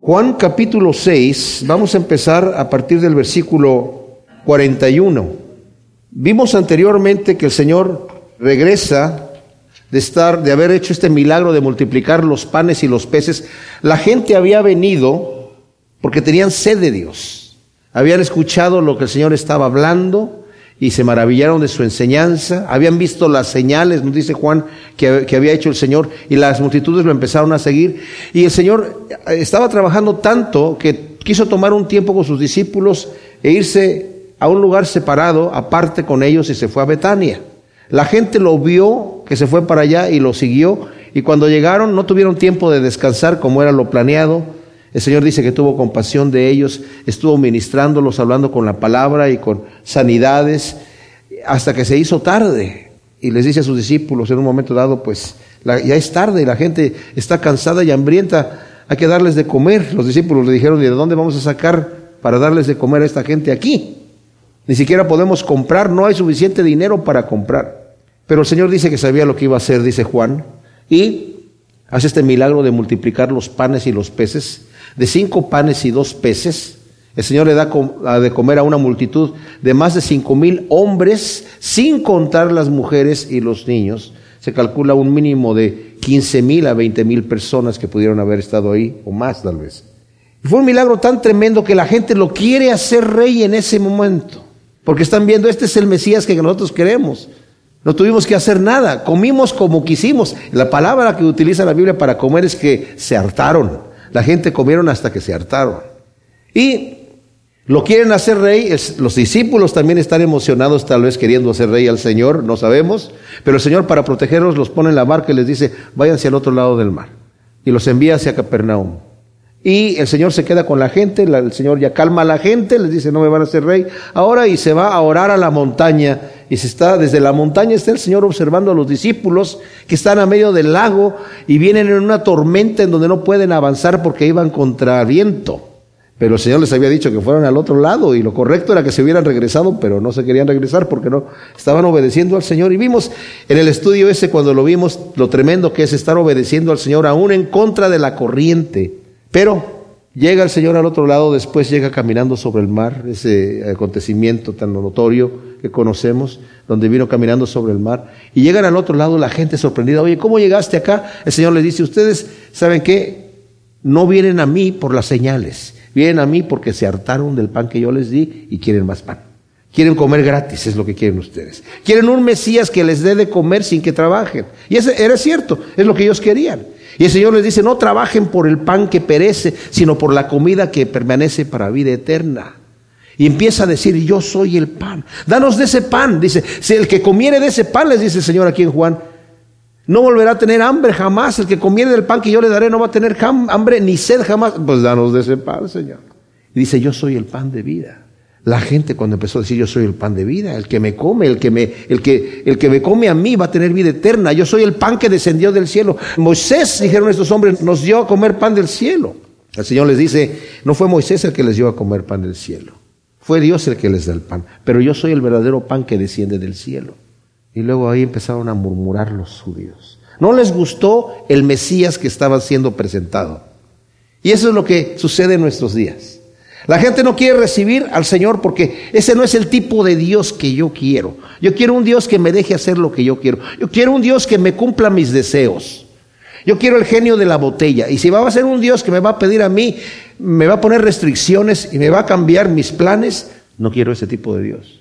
Juan capítulo 6, vamos a empezar a partir del versículo 41. Vimos anteriormente que el Señor regresa de estar, de haber hecho este milagro de multiplicar los panes y los peces. La gente había venido porque tenían sed de Dios. Habían escuchado lo que el Señor estaba hablando y se maravillaron de su enseñanza. Habían visto las señales, nos dice Juan, que, había hecho el Señor y las multitudes lo empezaron a seguir. Y el Señor estaba trabajando tanto que quiso tomar un tiempo con sus discípulos e irse a un lugar separado, aparte con ellos, y se fue a Betania. La gente lo vio, que se fue para allá y lo siguió, y cuando llegaron no tuvieron tiempo de descansar como era lo planeado. El Señor dice que tuvo compasión de ellos, estuvo ministrándolos, hablando con la palabra y con sanidades, hasta que se hizo tarde. Y les dice a sus discípulos en un momento dado, pues ya es tarde, la gente está cansada y hambrienta, hay que darles de comer. Los discípulos le dijeron, ¿y de dónde vamos a sacar para darles de comer a esta gente aquí? Ni siquiera podemos comprar, no hay suficiente dinero para comprar. Pero el Señor dice que sabía lo que iba a hacer, dice Juan, y hace este milagro de multiplicar los panes y los peces, de cinco panes y dos peces. El Señor le da de comer a una multitud de más de cinco mil hombres, sin contar las mujeres y los niños. Se calcula un mínimo de quince mil a veinte mil personas que pudieron haber estado ahí, o más tal vez. Y fue un milagro tan tremendo que la gente lo quiere hacer rey en ese momento. Porque están viendo, este es el Mesías que nosotros queremos. No tuvimos que hacer nada, comimos como quisimos. La palabra que utiliza la Biblia para comer es que se hartaron. La gente comieron hasta que se hartaron. Y lo quieren hacer rey, los discípulos también están emocionados tal vez queriendo hacer rey al Señor, no sabemos, pero el Señor para protegerlos los pone en la barca y les dice, váyanse al otro lado del mar. Y los envía hacia Capernaum. Y el Señor se queda con la gente, el Señor ya calma a la gente, les dice, no me van a hacer rey ahora, y se va a orar a la montaña. Y se está, desde la montaña está el Señor observando a los discípulos que están a medio del lago y vienen en una tormenta en donde no pueden avanzar porque iban contra viento. Pero el Señor les había dicho que fueran al otro lado y lo correcto era que se hubieran regresado, pero no se querían regresar porque no estaban obedeciendo al Señor. Y vimos en el estudio ese cuando lo vimos lo tremendo que es estar obedeciendo al Señor aún en contra de la corriente. Pero llega el Señor al otro lado, después llega caminando sobre el mar, ese acontecimiento tan notorio que conocemos, donde vino caminando sobre el mar, y llegan al otro lado la gente sorprendida, oye, ¿cómo llegaste acá? El Señor les dice, ustedes saben qué, no vienen a mí por las señales, vienen a mí porque se hartaron del pan que yo les di y quieren más pan. Quieren comer gratis, es lo que quieren ustedes. Quieren un Mesías que les dé de comer sin que trabajen. Y ese era cierto, es lo que ellos querían. Y el Señor les dice, no trabajen por el pan que perece, sino por la comida que permanece para vida eterna. Y empieza a decir, yo soy el pan. Danos de ese pan. Dice, si el que comiere de ese pan, les dice el Señor aquí en Juan, no volverá a tener hambre jamás. El que comiere del pan que yo le daré no va a tener hambre ni sed jamás. Pues danos de ese pan, Señor. Y dice, yo soy el pan de vida. La gente cuando empezó a decir yo soy el pan de vida, el que me come, el que me, el que, el que me come a mí va a tener vida eterna. Yo soy el pan que descendió del cielo. Moisés, dijeron estos hombres, nos dio a comer pan del cielo. El Señor les dice, no fue Moisés el que les dio a comer pan del cielo. Fue Dios el que les da el pan. Pero yo soy el verdadero pan que desciende del cielo. Y luego ahí empezaron a murmurar los judíos. No les gustó el Mesías que estaba siendo presentado. Y eso es lo que sucede en nuestros días. La gente no quiere recibir al Señor porque ese no es el tipo de Dios que yo quiero. Yo quiero un Dios que me deje hacer lo que yo quiero. Yo quiero un Dios que me cumpla mis deseos. Yo quiero el genio de la botella. Y si va a ser un Dios que me va a pedir a mí, me va a poner restricciones y me va a cambiar mis planes, no quiero ese tipo de Dios.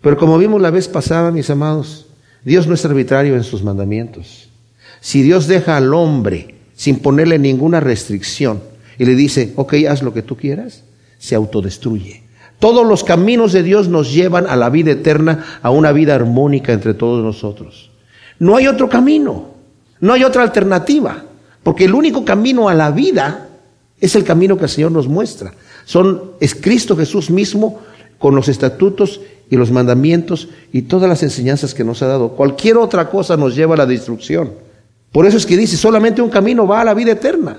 Pero como vimos la vez pasada, mis amados, Dios no es arbitrario en sus mandamientos. Si Dios deja al hombre sin ponerle ninguna restricción y le dice, ok, haz lo que tú quieras, se autodestruye. Todos los caminos de Dios nos llevan a la vida eterna, a una vida armónica entre todos nosotros. No hay otro camino, no hay otra alternativa, porque el único camino a la vida es el camino que el Señor nos muestra. Son, es Cristo Jesús mismo con los estatutos y los mandamientos y todas las enseñanzas que nos ha dado. Cualquier otra cosa nos lleva a la destrucción. Por eso es que dice, solamente un camino va a la vida eterna.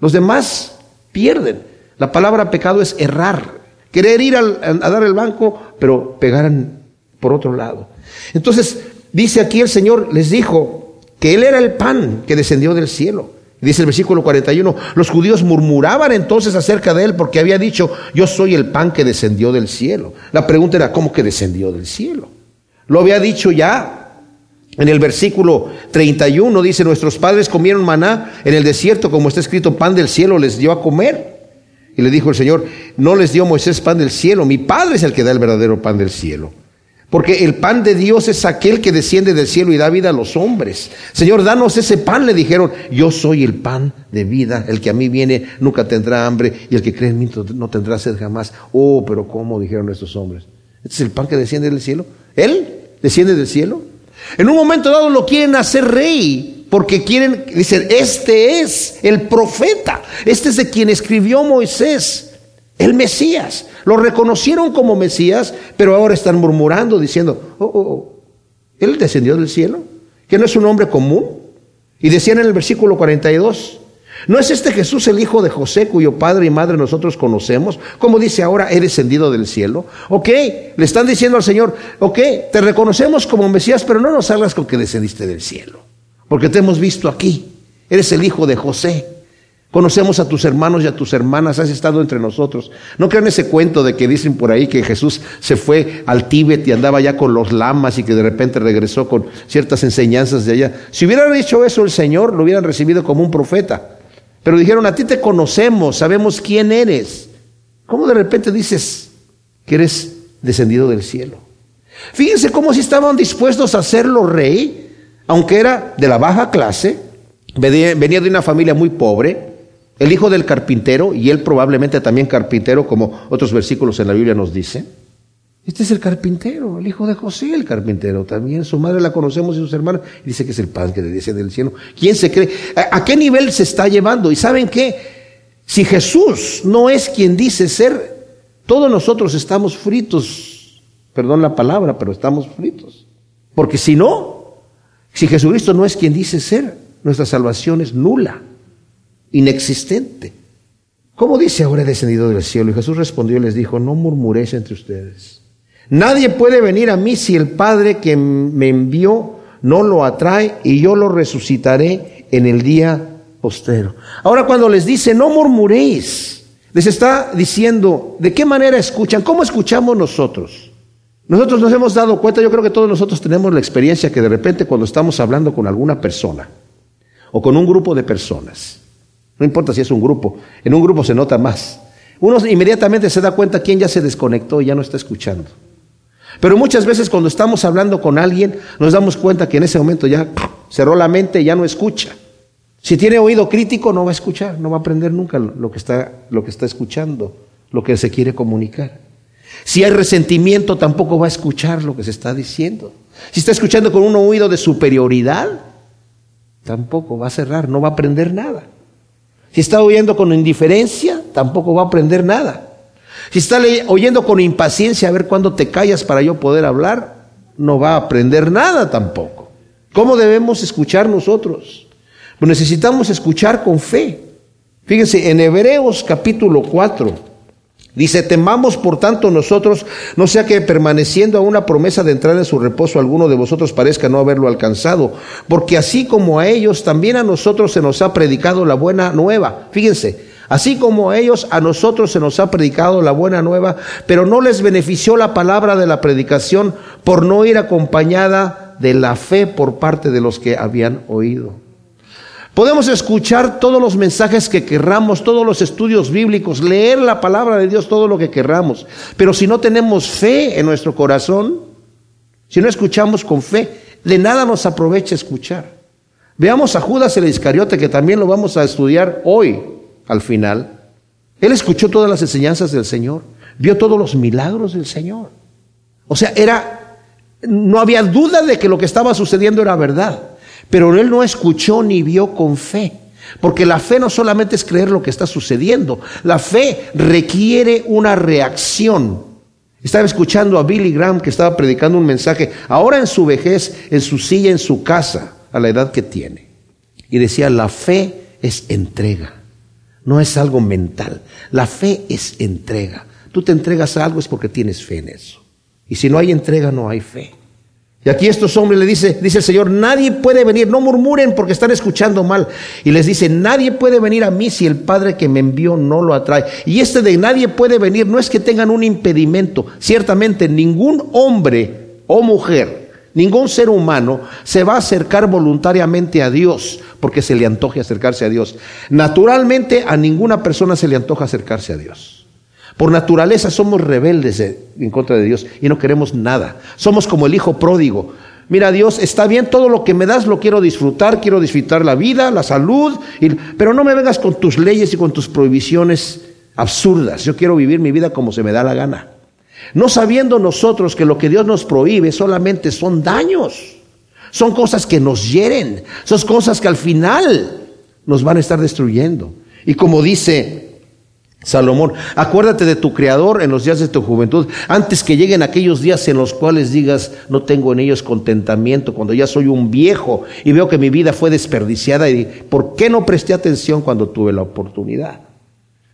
Los demás pierden. La palabra pecado es errar, querer ir a dar el banco, pero pegar por otro lado. Entonces, dice aquí el Señor, les dijo que Él era el pan que descendió del cielo, Dice el versículo 41, los judíos murmuraban entonces acerca de él porque había dicho, yo soy el pan que descendió del cielo. La pregunta era, ¿cómo que descendió del cielo? Lo había dicho ya en el versículo 31, dice, nuestros padres comieron maná en el desierto, como está escrito, pan del cielo les dio a comer. Y le dijo el Señor, no les dio Moisés pan del cielo, mi Padre es el que da el verdadero pan del cielo. Porque el pan de Dios es aquel que desciende del cielo y da vida a los hombres. Señor, danos ese pan, le dijeron. Yo soy el pan de vida. El que a mí viene nunca tendrá hambre y el que cree en mí no tendrá sed jamás. Oh, pero ¿cómo? dijeron estos hombres. ¿Este es el pan que desciende del cielo? ¿Él desciende del cielo? En un momento dado lo quieren hacer rey porque quieren, dicen, este es el profeta. Este es de quien escribió Moisés el Mesías. Lo reconocieron como Mesías, pero ahora están murmurando diciendo, oh, oh, oh, Él descendió del cielo, que no es un hombre común. Y decían en el versículo 42, ¿no es este Jesús el hijo de José cuyo padre y madre nosotros conocemos? Como dice ahora, he descendido del cielo. Ok, le están diciendo al Señor, ok, te reconocemos como Mesías, pero no nos hablas con que descendiste del cielo, porque te hemos visto aquí. Eres el hijo de José. Conocemos a tus hermanos y a tus hermanas, has estado entre nosotros. No crean ese cuento de que dicen por ahí que Jesús se fue al Tíbet y andaba ya con los lamas y que de repente regresó con ciertas enseñanzas de allá. Si hubieran dicho eso el Señor, lo hubieran recibido como un profeta. Pero dijeron, a ti te conocemos, sabemos quién eres. ¿Cómo de repente dices que eres descendido del cielo? Fíjense cómo si estaban dispuestos a hacerlo rey, aunque era de la baja clase, venía de una familia muy pobre, el hijo del carpintero, y él probablemente también carpintero, como otros versículos en la Biblia nos dicen. Este es el carpintero, el hijo de José, el carpintero. También su madre la conocemos y sus hermanos. Y dice que es el pan que le dice del cielo. ¿Quién se cree? ¿A, qué nivel se está llevando? Y saben qué? Si Jesús no es quien dice ser, todos nosotros estamos fritos. Perdón la palabra, pero estamos fritos. Porque si no, si Jesucristo no es quien dice ser, nuestra salvación es nula inexistente. ¿Cómo dice ahora he descendido del cielo? Y Jesús respondió y les dijo, no murmuréis entre ustedes. Nadie puede venir a mí si el Padre que me envió no lo atrae y yo lo resucitaré en el día postero. Ahora cuando les dice, no murmuréis, les está diciendo, ¿de qué manera escuchan? ¿Cómo escuchamos nosotros? Nosotros nos hemos dado cuenta, yo creo que todos nosotros tenemos la experiencia que de repente cuando estamos hablando con alguna persona o con un grupo de personas, no importa si es un grupo, en un grupo se nota más. Uno inmediatamente se da cuenta quién ya se desconectó y ya no está escuchando. Pero muchas veces cuando estamos hablando con alguien nos damos cuenta que en ese momento ya cerró la mente y ya no escucha. Si tiene oído crítico no va a escuchar, no va a aprender nunca lo que está, lo que está escuchando, lo que se quiere comunicar. Si hay resentimiento tampoco va a escuchar lo que se está diciendo. Si está escuchando con un oído de superioridad, tampoco va a cerrar, no va a aprender nada. Si está oyendo con indiferencia, tampoco va a aprender nada. Si está oyendo con impaciencia a ver cuándo te callas para yo poder hablar, no va a aprender nada tampoco. ¿Cómo debemos escuchar nosotros? Pues necesitamos escuchar con fe. Fíjense, en Hebreos capítulo 4, Dice, temamos por tanto nosotros, no sea que permaneciendo a una promesa de entrar en su reposo alguno de vosotros parezca no haberlo alcanzado, porque así como a ellos, también a nosotros se nos ha predicado la buena nueva. Fíjense, así como a ellos, a nosotros se nos ha predicado la buena nueva, pero no les benefició la palabra de la predicación por no ir acompañada de la fe por parte de los que habían oído. Podemos escuchar todos los mensajes que querramos, todos los estudios bíblicos, leer la palabra de Dios, todo lo que querramos. Pero si no tenemos fe en nuestro corazón, si no escuchamos con fe, de nada nos aprovecha escuchar. Veamos a Judas el Iscariote, que también lo vamos a estudiar hoy, al final. Él escuchó todas las enseñanzas del Señor, vio todos los milagros del Señor. O sea, era, no había duda de que lo que estaba sucediendo era verdad. Pero él no escuchó ni vio con fe. Porque la fe no solamente es creer lo que está sucediendo, la fe requiere una reacción. Estaba escuchando a Billy Graham que estaba predicando un mensaje, ahora en su vejez, en su silla, en su casa, a la edad que tiene. Y decía, la fe es entrega, no es algo mental. La fe es entrega. Tú te entregas a algo es porque tienes fe en eso. Y si no hay entrega, no hay fe. Y aquí estos hombres le dice, dice el Señor, nadie puede venir, no murmuren porque están escuchando mal. Y les dice, nadie puede venir a mí si el Padre que me envió no lo atrae. Y este de nadie puede venir no es que tengan un impedimento. Ciertamente ningún hombre o mujer, ningún ser humano se va a acercar voluntariamente a Dios porque se le antoje acercarse a Dios. Naturalmente a ninguna persona se le antoja acercarse a Dios. Por naturaleza somos rebeldes en contra de Dios y no queremos nada. Somos como el hijo pródigo. Mira, Dios, está bien, todo lo que me das lo quiero disfrutar, quiero disfrutar la vida, la salud, pero no me vengas con tus leyes y con tus prohibiciones absurdas. Yo quiero vivir mi vida como se me da la gana. No sabiendo nosotros que lo que Dios nos prohíbe solamente son daños, son cosas que nos hieren, son cosas que al final nos van a estar destruyendo. Y como dice Salomón, acuérdate de tu Creador en los días de tu juventud, antes que lleguen aquellos días en los cuales digas, no tengo en ellos contentamiento, cuando ya soy un viejo y veo que mi vida fue desperdiciada y ¿por qué no presté atención cuando tuve la oportunidad?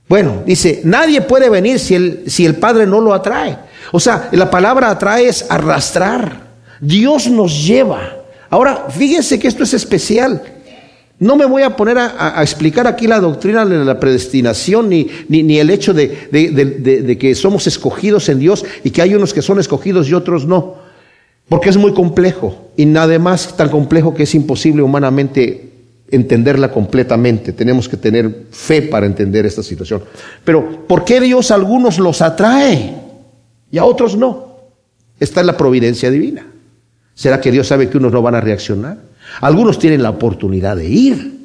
Bueno, dice, nadie puede venir si el, si el Padre no lo atrae. O sea, la palabra atrae es arrastrar. Dios nos lleva. Ahora, fíjense que esto es especial. No me voy a poner a, explicar aquí la doctrina de la predestinación ni, ni, el hecho de, que somos escogidos en Dios y que hay unos que son escogidos y otros no, porque es muy complejo y nada más tan complejo que es imposible humanamente entenderla completamente. Tenemos que tener fe para entender esta situación. Pero ¿por qué Dios a algunos los atrae y a otros no? Esta es la providencia divina. ¿Será que Dios sabe que unos no van a reaccionar? Algunos tienen la oportunidad de ir.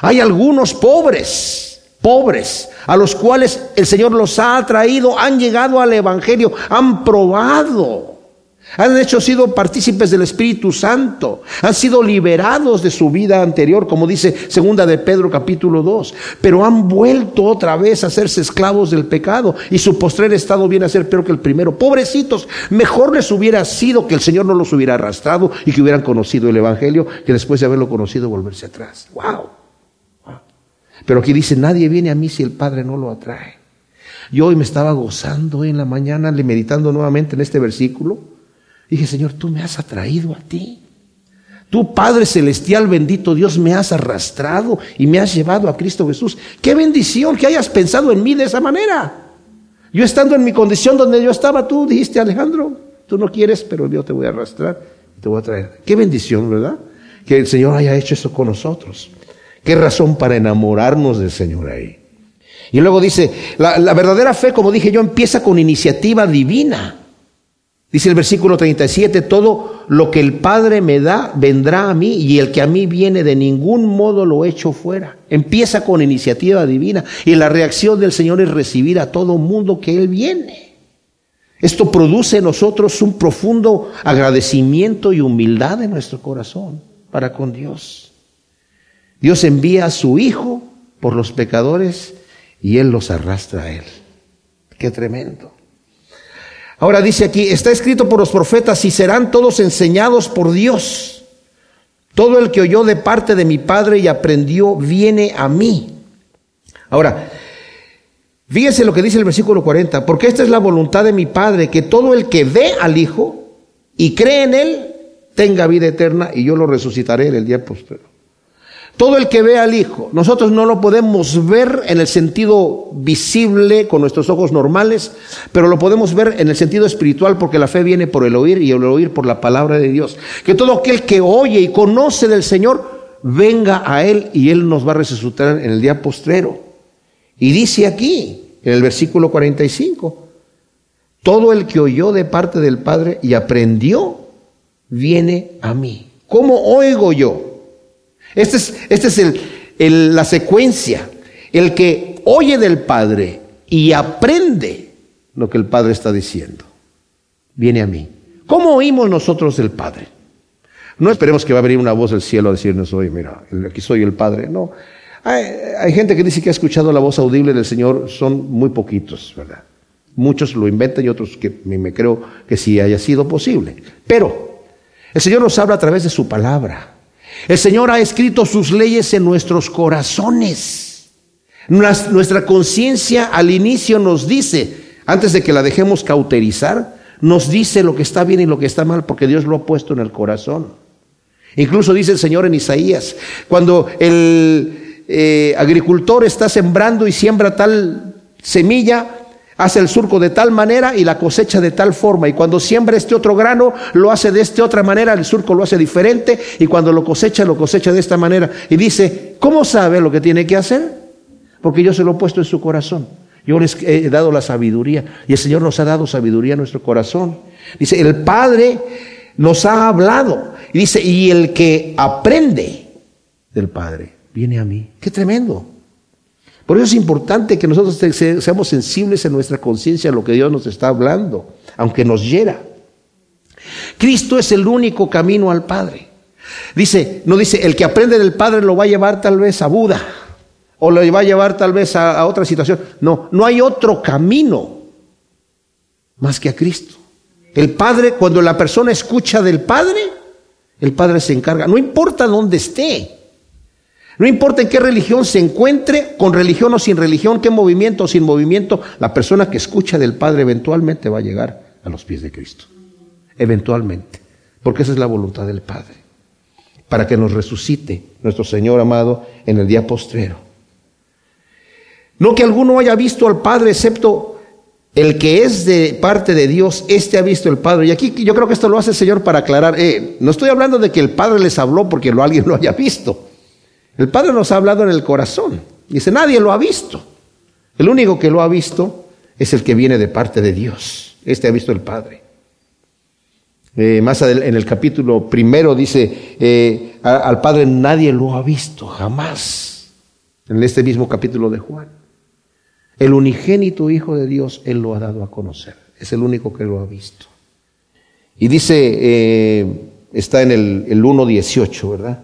Hay algunos pobres, pobres, a los cuales el Señor los ha traído, han llegado al Evangelio, han probado han hecho sido partícipes del Espíritu Santo, han sido liberados de su vida anterior, como dice segunda de Pedro capítulo 2, pero han vuelto otra vez a hacerse esclavos del pecado y su postrer estado viene a ser peor que el primero. Pobrecitos, mejor les hubiera sido que el Señor no los hubiera arrastrado y que hubieran conocido el evangelio que después de haberlo conocido volverse atrás. Wow. Pero aquí dice, nadie viene a mí si el Padre no lo atrae. Yo hoy me estaba gozando en la mañana, meditando nuevamente en este versículo Dije, Señor, tú me has atraído a ti. Tú, Padre Celestial, bendito Dios, me has arrastrado y me has llevado a Cristo Jesús. Qué bendición que hayas pensado en mí de esa manera. Yo estando en mi condición donde yo estaba, tú dijiste, Alejandro, tú no quieres, pero yo te voy a arrastrar y te voy a traer. Qué bendición, ¿verdad? Que el Señor haya hecho eso con nosotros. Qué razón para enamorarnos del Señor ahí. Y luego dice, la, la verdadera fe, como dije yo, empieza con iniciativa divina. Dice el versículo 37, todo lo que el Padre me da vendrá a mí y el que a mí viene de ningún modo lo echo fuera. Empieza con iniciativa divina y la reacción del Señor es recibir a todo mundo que Él viene. Esto produce en nosotros un profundo agradecimiento y humildad en nuestro corazón para con Dios. Dios envía a su Hijo por los pecadores y Él los arrastra a Él. Qué tremendo. Ahora dice aquí, está escrito por los profetas y serán todos enseñados por Dios. Todo el que oyó de parte de mi Padre y aprendió viene a mí. Ahora, fíjese lo que dice el versículo 40, porque esta es la voluntad de mi Padre, que todo el que ve al Hijo y cree en Él tenga vida eterna y yo lo resucitaré en el día posterior. Todo el que ve al Hijo, nosotros no lo podemos ver en el sentido visible con nuestros ojos normales, pero lo podemos ver en el sentido espiritual porque la fe viene por el oír y el oír por la palabra de Dios. Que todo aquel que oye y conoce del Señor, venga a Él y Él nos va a resucitar en el día postrero. Y dice aquí, en el versículo 45, todo el que oyó de parte del Padre y aprendió, viene a mí. ¿Cómo oigo yo? Esta es, este la secuencia. El que oye del Padre y aprende lo que el Padre está diciendo, viene a mí. ¿Cómo oímos nosotros del Padre? No esperemos que va a venir una voz del cielo a decirnos, oye, mira, aquí soy el Padre. No. Hay, hay, gente que dice que ha escuchado la voz audible del Señor, son muy poquitos, ¿verdad? Muchos lo inventan y otros que me creo que sí haya sido posible. Pero el Señor nos habla a través de su palabra. El Señor ha escrito sus leyes en nuestros corazones. Nuestra conciencia al inicio nos dice, antes de que la dejemos cauterizar, nos dice lo que está bien y lo que está mal porque Dios lo ha puesto en el corazón. Incluso dice el Señor en Isaías, cuando el eh, agricultor está sembrando y siembra tal semilla, hace el surco de tal manera y la cosecha de tal forma. Y cuando siembra este otro grano, lo hace de esta otra manera, el surco lo hace diferente. Y cuando lo cosecha, lo cosecha de esta manera. Y dice, ¿cómo sabe lo que tiene que hacer? Porque yo se lo he puesto en su corazón. Yo les he dado la sabiduría y el Señor nos ha dado sabiduría en nuestro corazón. Dice, el Padre nos ha hablado. Y dice, y el que aprende del Padre viene a mí. Qué tremendo. Por eso es importante que nosotros seamos sensibles en nuestra conciencia a lo que Dios nos está hablando, aunque nos hiera. Cristo es el único camino al Padre. Dice, no dice, el que aprende del Padre lo va a llevar tal vez a Buda o lo va a llevar tal vez a, otra situación. No, no hay otro camino más que a Cristo. El Padre, cuando la persona escucha del Padre, el Padre se encarga. No importa dónde esté. No importa en qué religión se encuentre, con religión o sin religión, qué movimiento o sin movimiento, la persona que escucha del Padre eventualmente va a llegar a los pies de Cristo. Eventualmente. Porque esa es la voluntad del Padre. Para que nos resucite nuestro Señor amado en el día postrero. No que alguno haya visto al Padre excepto el que es de parte de Dios, este ha visto el Padre. Y aquí yo creo que esto lo hace el Señor para aclarar. Eh, no estoy hablando de que el Padre les habló porque alguien lo haya visto. El Padre nos ha hablado en el corazón. Dice, nadie lo ha visto. El único que lo ha visto es el que viene de parte de Dios. Este ha visto el Padre. Eh, más en el capítulo primero dice, eh, al Padre nadie lo ha visto, jamás. En este mismo capítulo de Juan. El unigénito Hijo de Dios, Él lo ha dado a conocer. Es el único que lo ha visto. Y dice, eh, está en el, el 1.18, ¿verdad?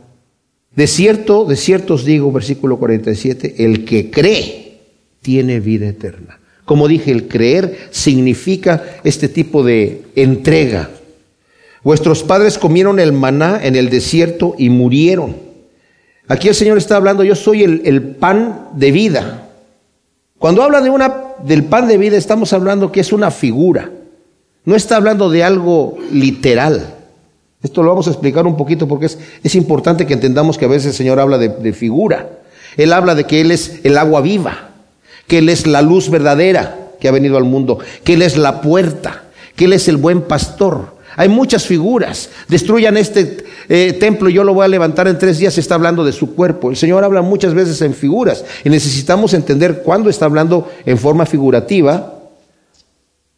De cierto, de cierto os digo, versículo 47, el que cree tiene vida eterna. Como dije, el creer significa este tipo de entrega. Vuestros padres comieron el maná en el desierto y murieron. Aquí el Señor está hablando, yo soy el, el pan de vida. Cuando habla de una, del pan de vida, estamos hablando que es una figura. No está hablando de algo literal. Esto lo vamos a explicar un poquito porque es, es importante que entendamos que a veces el Señor habla de, figura. Él habla de que Él es el agua viva, que Él es la luz verdadera que ha venido al mundo, que Él es la puerta, que Él es el buen pastor. Hay muchas figuras. Destruyan este eh, templo yo lo voy a levantar en tres días. Está hablando de su cuerpo. El Señor habla muchas veces en figuras y necesitamos entender cuándo está hablando en forma figurativa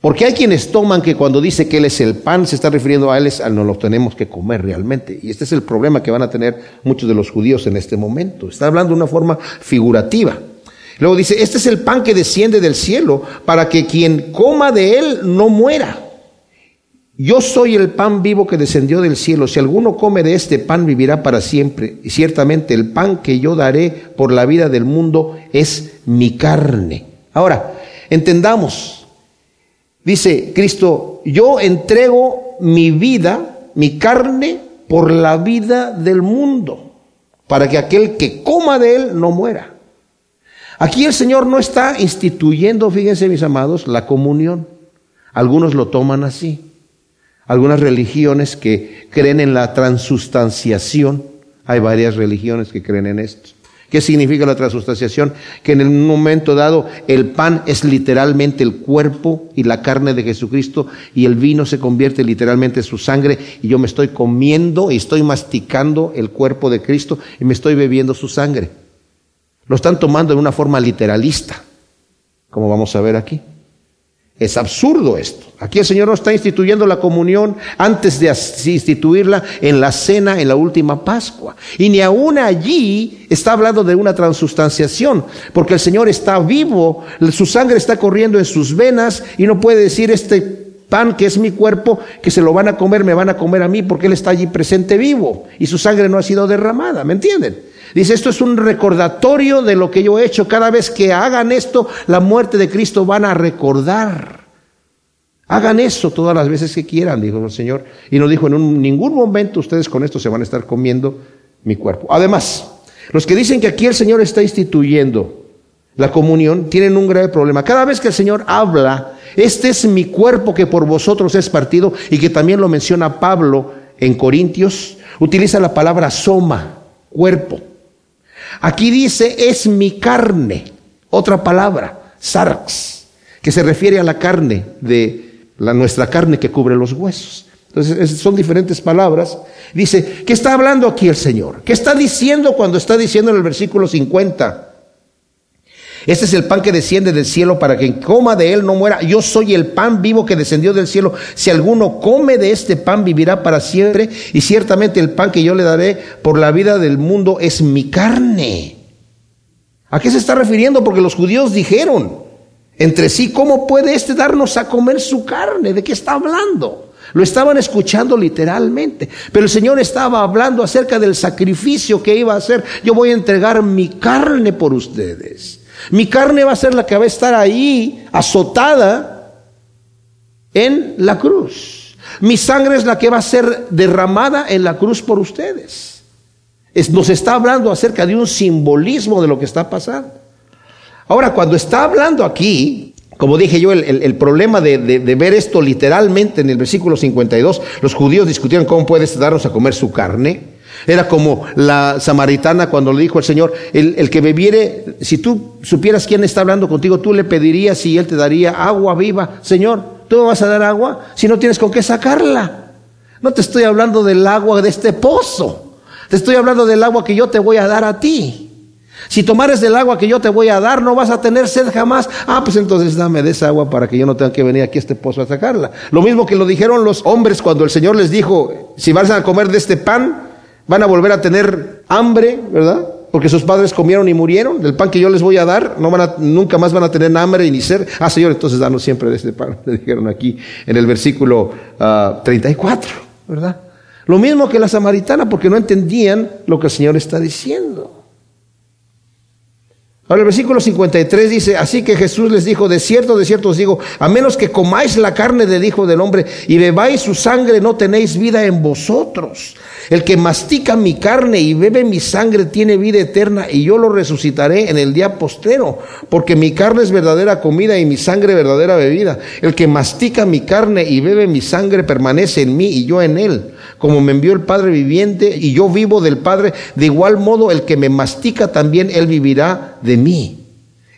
porque hay quienes toman que cuando dice que Él es el pan, se está refiriendo a Él, es a no lo tenemos que comer realmente. Y este es el problema que van a tener muchos de los judíos en este momento. Está hablando de una forma figurativa. Luego dice, este es el pan que desciende del cielo para que quien coma de Él no muera. Yo soy el pan vivo que descendió del cielo. Si alguno come de este pan, vivirá para siempre. Y ciertamente el pan que yo daré por la vida del mundo es mi carne. Ahora, entendamos, Dice Cristo, yo entrego mi vida, mi carne, por la vida del mundo, para que aquel que coma de él no muera. Aquí el Señor no está instituyendo, fíjense mis amados, la comunión. Algunos lo toman así. Algunas religiones que creen en la transustanciación, hay varias religiones que creen en esto. ¿Qué significa la transustanciación? Que en un momento dado el pan es literalmente el cuerpo y la carne de Jesucristo y el vino se convierte literalmente en su sangre y yo me estoy comiendo y estoy masticando el cuerpo de Cristo y me estoy bebiendo su sangre. Lo están tomando de una forma literalista, como vamos a ver aquí. Es absurdo esto. Aquí el Señor no está instituyendo la comunión antes de instituirla en la cena, en la última Pascua. Y ni aún allí está hablando de una transustanciación, porque el Señor está vivo, su sangre está corriendo en sus venas y no puede decir este pan que es mi cuerpo, que se lo van a comer, me van a comer a mí, porque Él está allí presente vivo y su sangre no ha sido derramada. ¿Me entienden? Dice, esto es un recordatorio de lo que yo he hecho. Cada vez que hagan esto, la muerte de Cristo van a recordar. Hagan eso todas las veces que quieran, dijo el Señor. Y no dijo, en ningún momento ustedes con esto se van a estar comiendo mi cuerpo. Además, los que dicen que aquí el Señor está instituyendo la comunión tienen un grave problema. Cada vez que el Señor habla este es mi cuerpo que por vosotros es partido y que también lo menciona Pablo en Corintios, utiliza la palabra soma, cuerpo. Aquí dice, es mi carne, otra palabra, sarx, que se refiere a la carne de la, nuestra carne que cubre los huesos. Entonces, son diferentes palabras. Dice, ¿qué está hablando aquí el Señor? ¿Qué está diciendo cuando está diciendo en el versículo 50? Este es el pan que desciende del cielo para que coma de él no muera. Yo soy el pan vivo que descendió del cielo. Si alguno come de este pan, vivirá para siempre. Y ciertamente el pan que yo le daré por la vida del mundo es mi carne. ¿A qué se está refiriendo? Porque los judíos dijeron entre sí, ¿cómo puede este darnos a comer su carne? ¿De qué está hablando? Lo estaban escuchando literalmente. Pero el Señor estaba hablando acerca del sacrificio que iba a hacer. Yo voy a entregar mi carne por ustedes. Mi carne va a ser la que va a estar ahí azotada en la cruz. Mi sangre es la que va a ser derramada en la cruz por ustedes. nos está hablando acerca de un simbolismo de lo que está pasando. Ahora, cuando está hablando aquí, como dije yo, el, problema de, de, ver esto literalmente en el versículo 52, los judíos discutían cómo puedes darnos a comer su carne. Era como la samaritana cuando le dijo al Señor, el, que bebiere, si tú supieras quién está hablando contigo, tú le pedirías y él te daría agua viva. Señor, ¿tú me vas a dar agua si no tienes con qué sacarla? No te estoy hablando del agua de este pozo, te estoy hablando del agua que yo te voy a dar a ti. Si tomares del agua que yo te voy a dar, no vas a tener sed jamás. Ah, pues entonces dame de esa agua para que yo no tenga que venir aquí a este pozo a sacarla. Lo mismo que lo dijeron los hombres cuando el Señor les dijo, si vas a comer de este pan, van a volver a tener hambre, ¿verdad? Porque sus padres comieron y murieron. Del pan que yo les voy a dar, no van a, nunca más van a tener hambre ni ser. Ah, Señor, entonces danos siempre de este pan. Le dijeron aquí en el versículo 34, ah, ¿verdad? Lo mismo que la samaritana, porque no entendían lo que el Señor está diciendo. Ahora el versículo 53 dice, así que Jesús les dijo, de cierto, de cierto os digo, a menos que comáis la carne del Hijo del Hombre y bebáis su sangre, no tenéis vida en vosotros. El que mastica mi carne y bebe mi sangre tiene vida eterna y yo lo resucitaré en el día postero, porque mi carne es verdadera comida y mi sangre verdadera bebida. El que mastica mi carne y bebe mi sangre permanece en mí y yo en él como me envió el Padre viviente y yo vivo del Padre, de igual modo el que me mastica también, él vivirá de mí.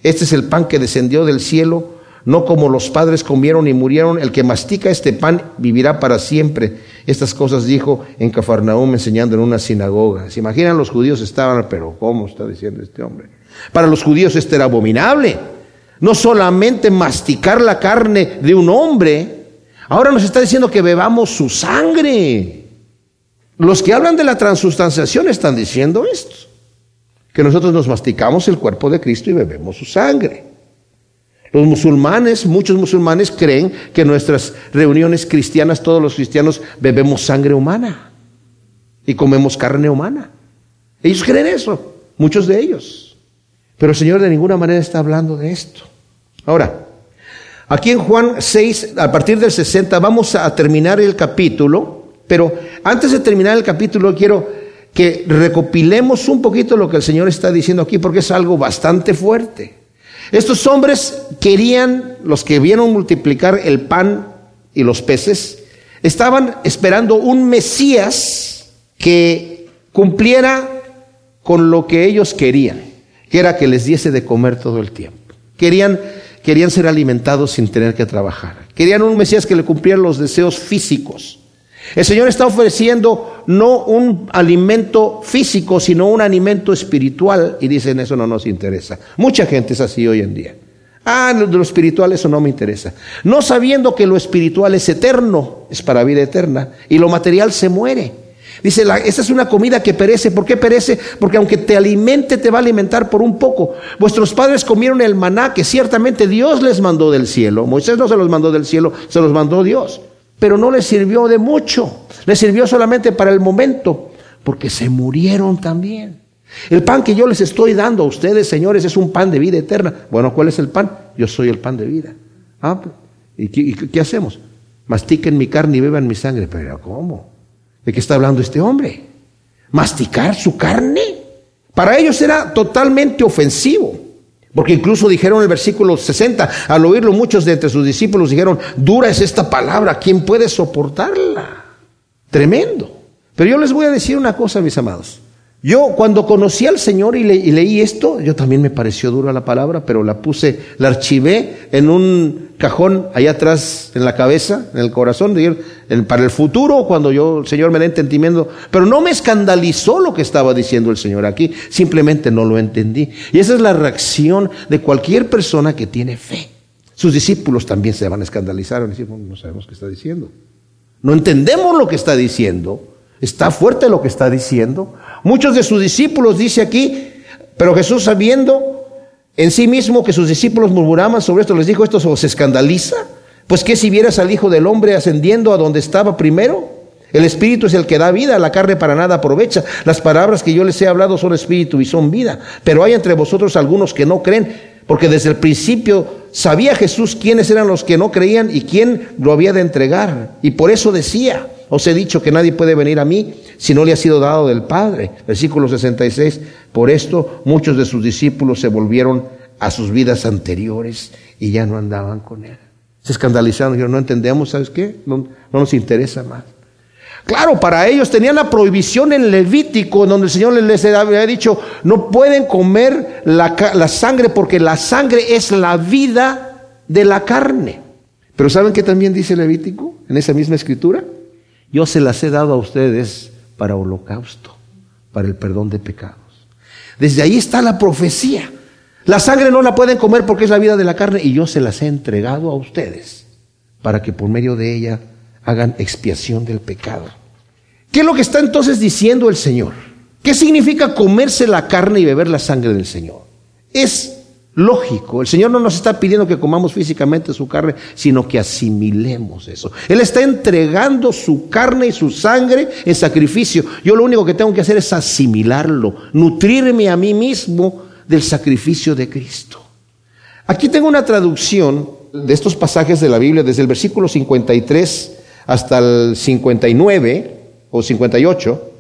Este es el pan que descendió del cielo, no como los padres comieron y murieron, el que mastica este pan vivirá para siempre. Estas cosas dijo en Cafarnaúm enseñando en una sinagoga. ¿Se imaginan los judíos estaban, pero ¿cómo está diciendo este hombre? Para los judíos esto era abominable. No solamente masticar la carne de un hombre, ahora nos está diciendo que bebamos su sangre. Los que hablan de la transustanciación están diciendo esto, que nosotros nos masticamos el cuerpo de Cristo y bebemos su sangre. Los musulmanes, muchos musulmanes creen que en nuestras reuniones cristianas, todos los cristianos bebemos sangre humana y comemos carne humana. Ellos creen eso, muchos de ellos. Pero el Señor de ninguna manera está hablando de esto. Ahora, aquí en Juan 6, a partir del 60, vamos a terminar el capítulo pero antes de terminar el capítulo, quiero que recopilemos un poquito lo que el Señor está diciendo aquí, porque es algo bastante fuerte. Estos hombres querían, los que vieron multiplicar el pan y los peces, estaban esperando un Mesías que cumpliera con lo que ellos querían, que era que les diese de comer todo el tiempo. Querían, querían ser alimentados sin tener que trabajar. Querían un Mesías que le cumpliera los deseos físicos. El Señor está ofreciendo no un alimento físico, sino un alimento espiritual y dicen eso no nos interesa. Mucha gente es así hoy en día. Ah, lo, lo espiritual eso no me interesa. No sabiendo que lo espiritual es eterno, es para vida eterna, y lo material se muere. Dice, la, esa es una comida que perece. ¿Por qué perece? Porque aunque te alimente, te va a alimentar por un poco. Vuestros padres comieron el maná que ciertamente Dios les mandó del cielo. Moisés no se los mandó del cielo, se los mandó Dios pero no les sirvió de mucho, les sirvió solamente para el momento, porque se murieron también. El pan que yo les estoy dando a ustedes, señores, es un pan de vida eterna. Bueno, ¿cuál es el pan? Yo soy el pan de vida. Ah, ¿y qué, hacemos? Mastiquen mi carne y beban mi sangre. Pero ¿cómo? ¿De qué está hablando este hombre? ¿Masticar su carne? Para ellos era totalmente ofensivo. Porque incluso dijeron el versículo 60, al oírlo muchos de entre sus discípulos dijeron, dura es esta palabra, ¿quién puede soportarla? Tremendo. Pero yo les voy a decir una cosa, mis amados. Yo cuando conocí al Señor y, leí esto, yo también me pareció dura la palabra, pero la puse, la archivé en un cajón allá atrás en la cabeza, en el corazón, para el futuro, cuando yo, el Señor me dé entendimiento. Pero no me escandalizó lo que estaba diciendo el Señor aquí, simplemente no lo entendí. Y esa es la reacción de cualquier persona que tiene fe. Sus discípulos también se van a escandalizar, van a decir, no sabemos qué está diciendo. No entendemos lo que está diciendo. Está fuerte lo que está diciendo. Muchos de sus discípulos, dice aquí, pero Jesús sabiendo en sí mismo que sus discípulos murmuraban sobre esto, les dijo, ¿esto os escandaliza? Pues que si vieras al Hijo del Hombre ascendiendo a donde estaba primero, el Espíritu es el que da vida, la carne para nada aprovecha. Las palabras que yo les he hablado son Espíritu y son vida. Pero hay entre vosotros algunos que no creen, porque desde el principio sabía Jesús quiénes eran los que no creían y quién lo había de entregar. Y por eso decía, os he dicho que nadie puede venir a mí si no le ha sido dado del Padre. Versículo 66. Por esto muchos de sus discípulos se volvieron a sus vidas anteriores y ya no andaban con él. Se escandalizaron, dijeron, no entendemos, ¿sabes qué? No, nos interesa más. Claro, para ellos tenían la prohibición en Levítico, donde el Señor les había dicho, no pueden comer la, la sangre porque la sangre es la vida de la carne. Pero ¿saben qué también dice Levítico en esa misma escritura? Yo se las he dado a ustedes para holocausto, para el perdón de pecados. Desde ahí está la profecía. La sangre no la pueden comer porque es la vida de la carne y yo se las he entregado a ustedes para que por medio de ella hagan expiación del pecado. ¿Qué es lo que está entonces diciendo el Señor? ¿Qué significa comerse la carne y beber la sangre del Señor? Es lógico. El Señor no nos está pidiendo que comamos físicamente su carne, sino que asimilemos eso. Él está entregando su carne y su sangre en sacrificio. Yo lo único que tengo que hacer es asimilarlo, nutrirme a mí mismo del sacrificio de Cristo. Aquí tengo una traducción de estos pasajes de la Biblia desde el versículo 53 hasta el 59 o 58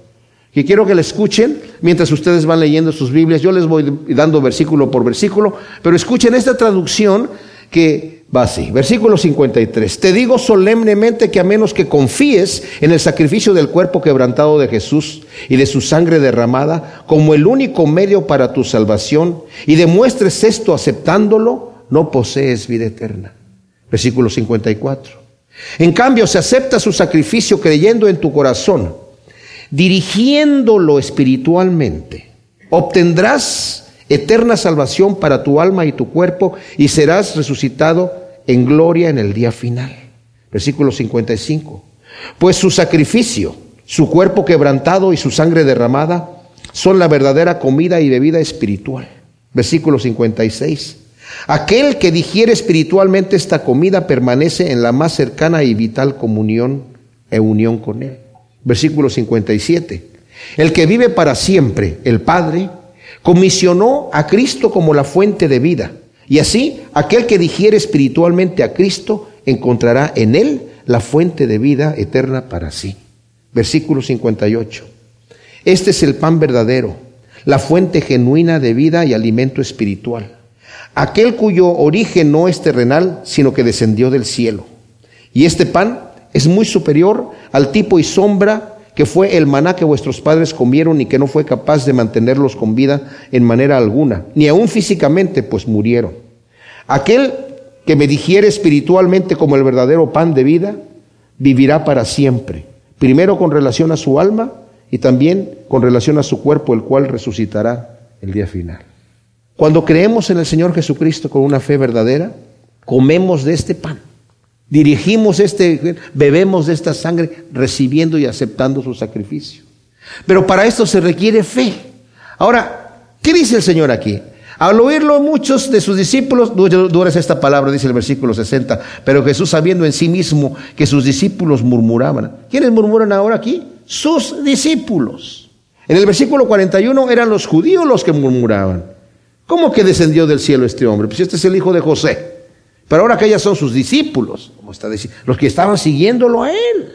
que quiero que la escuchen mientras ustedes van leyendo sus Biblias. Yo les voy dando versículo por versículo, pero escuchen esta traducción que va así. Versículo 53. Te digo solemnemente que a menos que confíes en el sacrificio del cuerpo quebrantado de Jesús y de su sangre derramada como el único medio para tu salvación y demuestres esto aceptándolo, no posees vida eterna. Versículo 54. En cambio, se acepta su sacrificio creyendo en tu corazón dirigiéndolo espiritualmente, obtendrás eterna salvación para tu alma y tu cuerpo y serás resucitado en gloria en el día final. Versículo 55. Pues su sacrificio, su cuerpo quebrantado y su sangre derramada son la verdadera comida y bebida espiritual. Versículo 56. Aquel que digiere espiritualmente esta comida permanece en la más cercana y vital comunión e unión con él. Versículo 57. El que vive para siempre, el Padre, comisionó a Cristo como la fuente de vida. Y así, aquel que digiere espiritualmente a Cristo encontrará en él la fuente de vida eterna para sí. Versículo 58. Este es el pan verdadero, la fuente genuina de vida y alimento espiritual. Aquel cuyo origen no es terrenal, sino que descendió del cielo. Y este pan es muy superior al tipo y sombra que fue el maná que vuestros padres comieron y que no fue capaz de mantenerlos con vida en manera alguna, ni aun físicamente, pues murieron. Aquel que me digiere espiritualmente como el verdadero pan de vida, vivirá para siempre, primero con relación a su alma y también con relación a su cuerpo, el cual resucitará el día final. Cuando creemos en el Señor Jesucristo con una fe verdadera, comemos de este pan Dirigimos este, bebemos de esta sangre recibiendo y aceptando su sacrificio. Pero para esto se requiere fe. Ahora, ¿qué dice el Señor aquí? Al oírlo muchos de sus discípulos, dura esta palabra, dice el versículo 60, pero Jesús sabiendo en sí mismo que sus discípulos murmuraban. ¿Quiénes murmuran ahora aquí? Sus discípulos. En el versículo 41 eran los judíos los que murmuraban. ¿Cómo que descendió del cielo este hombre? Pues este es el hijo de José. Pero ahora que ellas son sus discípulos, como está diciendo, los que estaban siguiéndolo a él.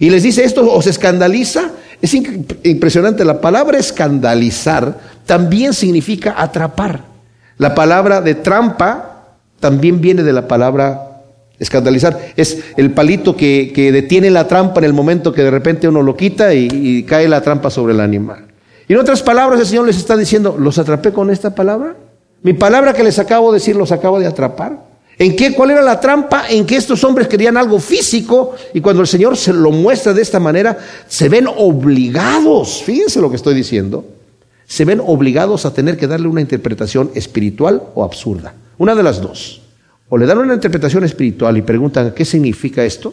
Y les dice, ¿esto os escandaliza? Es impresionante, la palabra escandalizar también significa atrapar. La palabra de trampa también viene de la palabra escandalizar. Es el palito que, detiene la trampa en el momento que de repente uno lo quita y, y cae la trampa sobre el animal. Y en otras palabras, el Señor les está diciendo, ¿los atrapé con esta palabra? Mi palabra que les acabo de decir, los acabo de atrapar. ¿En qué? ¿Cuál era la trampa? En que estos hombres querían algo físico y cuando el Señor se lo muestra de esta manera, se ven obligados, fíjense lo que estoy diciendo, se ven obligados a tener que darle una interpretación espiritual o absurda. Una de las dos. O le dan una interpretación espiritual y preguntan, ¿qué significa esto?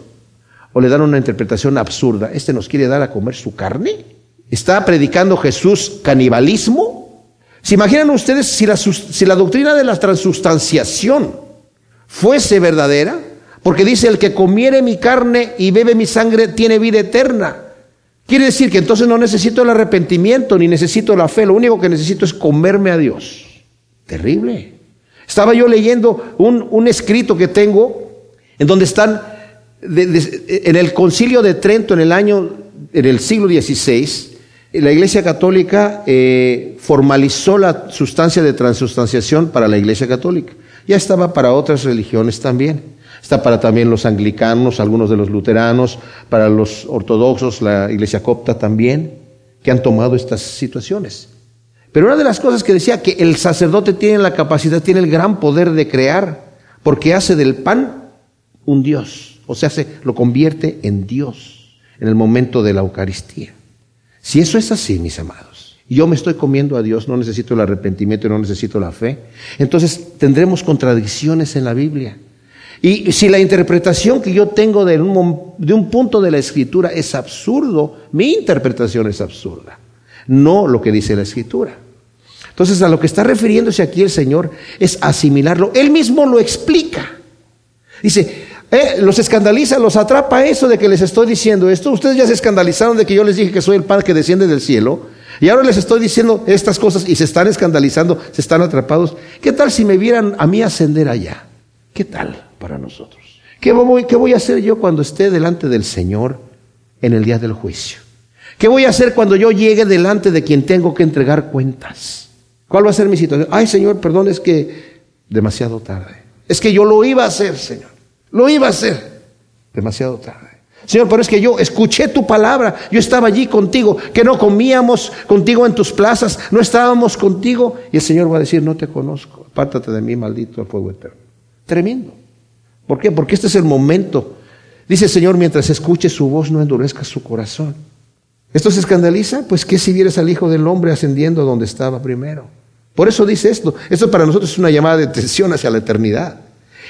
O le dan una interpretación absurda. ¿Este nos quiere dar a comer su carne? ¿Está predicando Jesús canibalismo? ¿Se imaginan ustedes si la, si la doctrina de la transustanciación fuese verdadera, porque dice, el que comiere mi carne y bebe mi sangre tiene vida eterna. Quiere decir que entonces no necesito el arrepentimiento ni necesito la fe, lo único que necesito es comerme a Dios. Terrible. Estaba yo leyendo un, escrito que tengo en donde están en el concilio de Trento en el año, en el siglo XVI, la Iglesia Católica eh, formalizó la sustancia de transustanciación para la Iglesia Católica. Ya estaba para otras religiones también. Está para también los anglicanos, algunos de los luteranos, para los ortodoxos, la iglesia copta también, que han tomado estas situaciones. Pero una de las cosas que decía que el sacerdote tiene la capacidad, tiene el gran poder de crear, porque hace del pan un Dios, o sea, se lo convierte en Dios en el momento de la Eucaristía. Si eso es así, mis amados, yo me estoy comiendo a Dios, no necesito el arrepentimiento y no necesito la fe. Entonces tendremos contradicciones en la Biblia. Y si la interpretación que yo tengo de un, de un punto de la escritura es absurdo, mi interpretación es absurda, no lo que dice la escritura. Entonces a lo que está refiriéndose aquí el Señor es asimilarlo. Él mismo lo explica. Dice, eh, los escandaliza, los atrapa eso de que les estoy diciendo esto. Ustedes ya se escandalizaron de que yo les dije que soy el pan que desciende del cielo. Y ahora les estoy diciendo estas cosas y se están escandalizando, se están atrapados. ¿Qué tal si me vieran a mí ascender allá? ¿Qué tal para nosotros? ¿Qué voy, ¿Qué voy a hacer yo cuando esté delante del Señor en el día del juicio? ¿Qué voy a hacer cuando yo llegue delante de quien tengo que entregar cuentas? ¿Cuál va a ser mi situación? Ay, Señor, perdón, es que demasiado tarde. Es que yo lo iba a hacer, Señor. Lo iba a hacer. Demasiado tarde. Señor, pero es que yo escuché tu palabra, yo estaba allí contigo, que no comíamos contigo en tus plazas, no estábamos contigo. Y el Señor va a decir, no te conozco, apártate de mí, maldito el fuego eterno. Tremendo. ¿Por qué? Porque este es el momento. Dice el Señor, mientras escuche su voz, no endurezca su corazón. ¿Esto se escandaliza? Pues que si vieres al Hijo del Hombre ascendiendo donde estaba primero. Por eso dice esto. Esto para nosotros es una llamada de atención hacia la eternidad.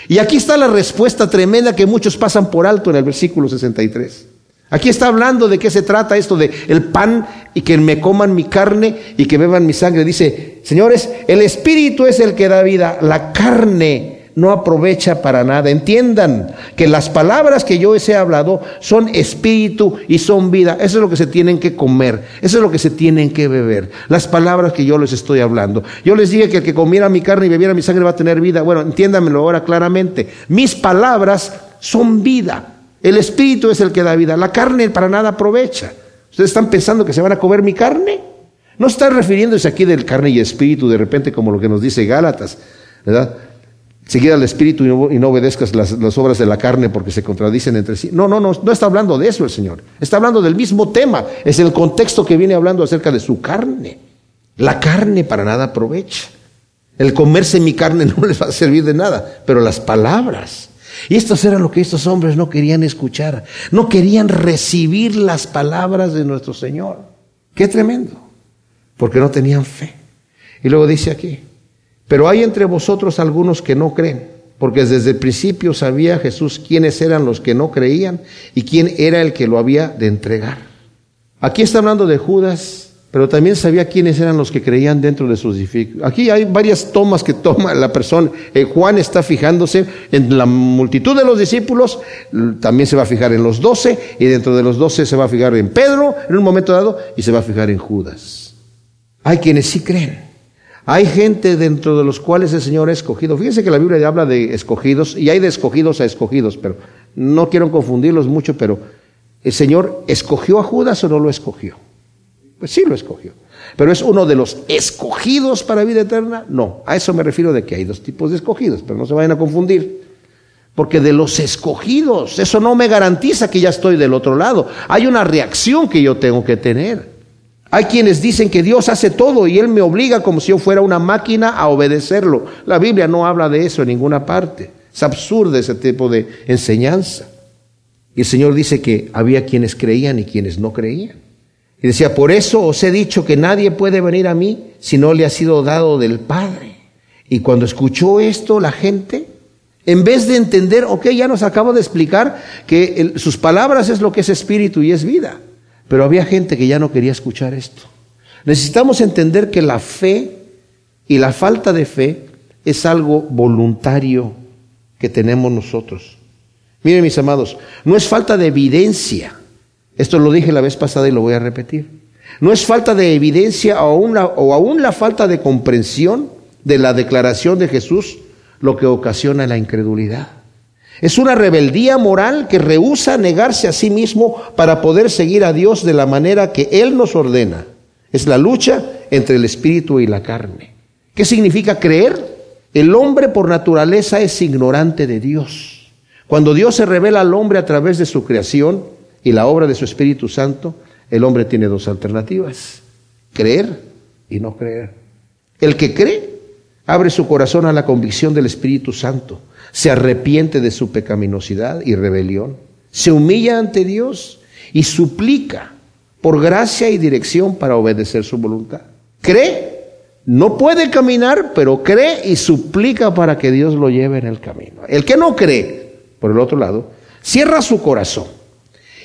Y aquí está la respuesta tremenda que muchos pasan por alto en el versículo 63. Aquí está hablando de qué se trata esto de el pan y que me coman mi carne y que beban mi sangre. Dice, señores, el espíritu es el que da vida, la carne no aprovecha para nada. Entiendan que las palabras que yo les he hablado son espíritu y son vida. Eso es lo que se tienen que comer. Eso es lo que se tienen que beber. Las palabras que yo les estoy hablando. Yo les dije que el que comiera mi carne y bebiera mi sangre va a tener vida. Bueno, entiéndanmelo ahora claramente. Mis palabras son vida. El espíritu es el que da vida. La carne para nada aprovecha. ¿Ustedes están pensando que se van a comer mi carne? No está refiriéndose aquí del carne y espíritu de repente como lo que nos dice Gálatas, ¿verdad? Seguir al Espíritu y no, obedezcas las, obras de la carne porque se contradicen entre sí. No, no, no, no está hablando de eso el Señor. Está hablando del mismo tema. Es el contexto que viene hablando acerca de su carne. La carne para nada aprovecha. El comerse mi carne no les va a servir de nada, pero las palabras. Y esto era lo que estos hombres no querían escuchar. No querían recibir las palabras de nuestro Señor. Qué tremendo. Porque no tenían fe. Y luego dice aquí, pero hay entre vosotros algunos que no creen, porque desde el principio sabía Jesús quiénes eran los que no creían y quién era el que lo había de entregar. Aquí está hablando de Judas, pero también sabía quiénes eran los que creían dentro de sus dificultades. Aquí hay varias tomas que toma la persona. Eh, Juan está fijándose en la multitud de los discípulos, también se va a fijar en los doce, y dentro de los doce se va a fijar en Pedro en un momento dado, y se va a fijar en Judas. Hay quienes sí creen. Hay gente dentro de los cuales el Señor ha escogido. Fíjense que la Biblia habla de escogidos y hay de escogidos a escogidos, pero no quiero confundirlos mucho, pero ¿el Señor escogió a Judas o no lo escogió? Pues sí lo escogió. Pero es uno de los escogidos para vida eterna. No, a eso me refiero de que hay dos tipos de escogidos, pero no se vayan a confundir. Porque de los escogidos, eso no me garantiza que ya estoy del otro lado. Hay una reacción que yo tengo que tener. Hay quienes dicen que Dios hace todo y Él me obliga como si yo fuera una máquina a obedecerlo. La Biblia no habla de eso en ninguna parte. Es absurdo ese tipo de enseñanza. Y el Señor dice que había quienes creían y quienes no creían. Y decía, por eso os he dicho que nadie puede venir a mí si no le ha sido dado del Padre. Y cuando escuchó esto la gente, en vez de entender, ok, ya nos acabo de explicar que sus palabras es lo que es espíritu y es vida. Pero había gente que ya no quería escuchar esto. Necesitamos entender que la fe y la falta de fe es algo voluntario que tenemos nosotros. Miren mis amados, no es falta de evidencia. Esto lo dije la vez pasada y lo voy a repetir. No es falta de evidencia o o aún la falta de comprensión de la declaración de Jesús lo que ocasiona la incredulidad. Es una rebeldía moral que rehúsa negarse a sí mismo para poder seguir a Dios de la manera que Él nos ordena. Es la lucha entre el espíritu y la carne. ¿Qué significa creer? El hombre por naturaleza es ignorante de Dios. Cuando Dios se revela al hombre a través de su creación y la obra de su Espíritu Santo, el hombre tiene dos alternativas, creer y no creer. El que cree abre su corazón a la convicción del Espíritu Santo, se arrepiente de su pecaminosidad y rebelión, se humilla ante Dios y suplica por gracia y dirección para obedecer su voluntad. Cree, no puede caminar, pero cree y suplica para que Dios lo lleve en el camino. El que no cree, por el otro lado, cierra su corazón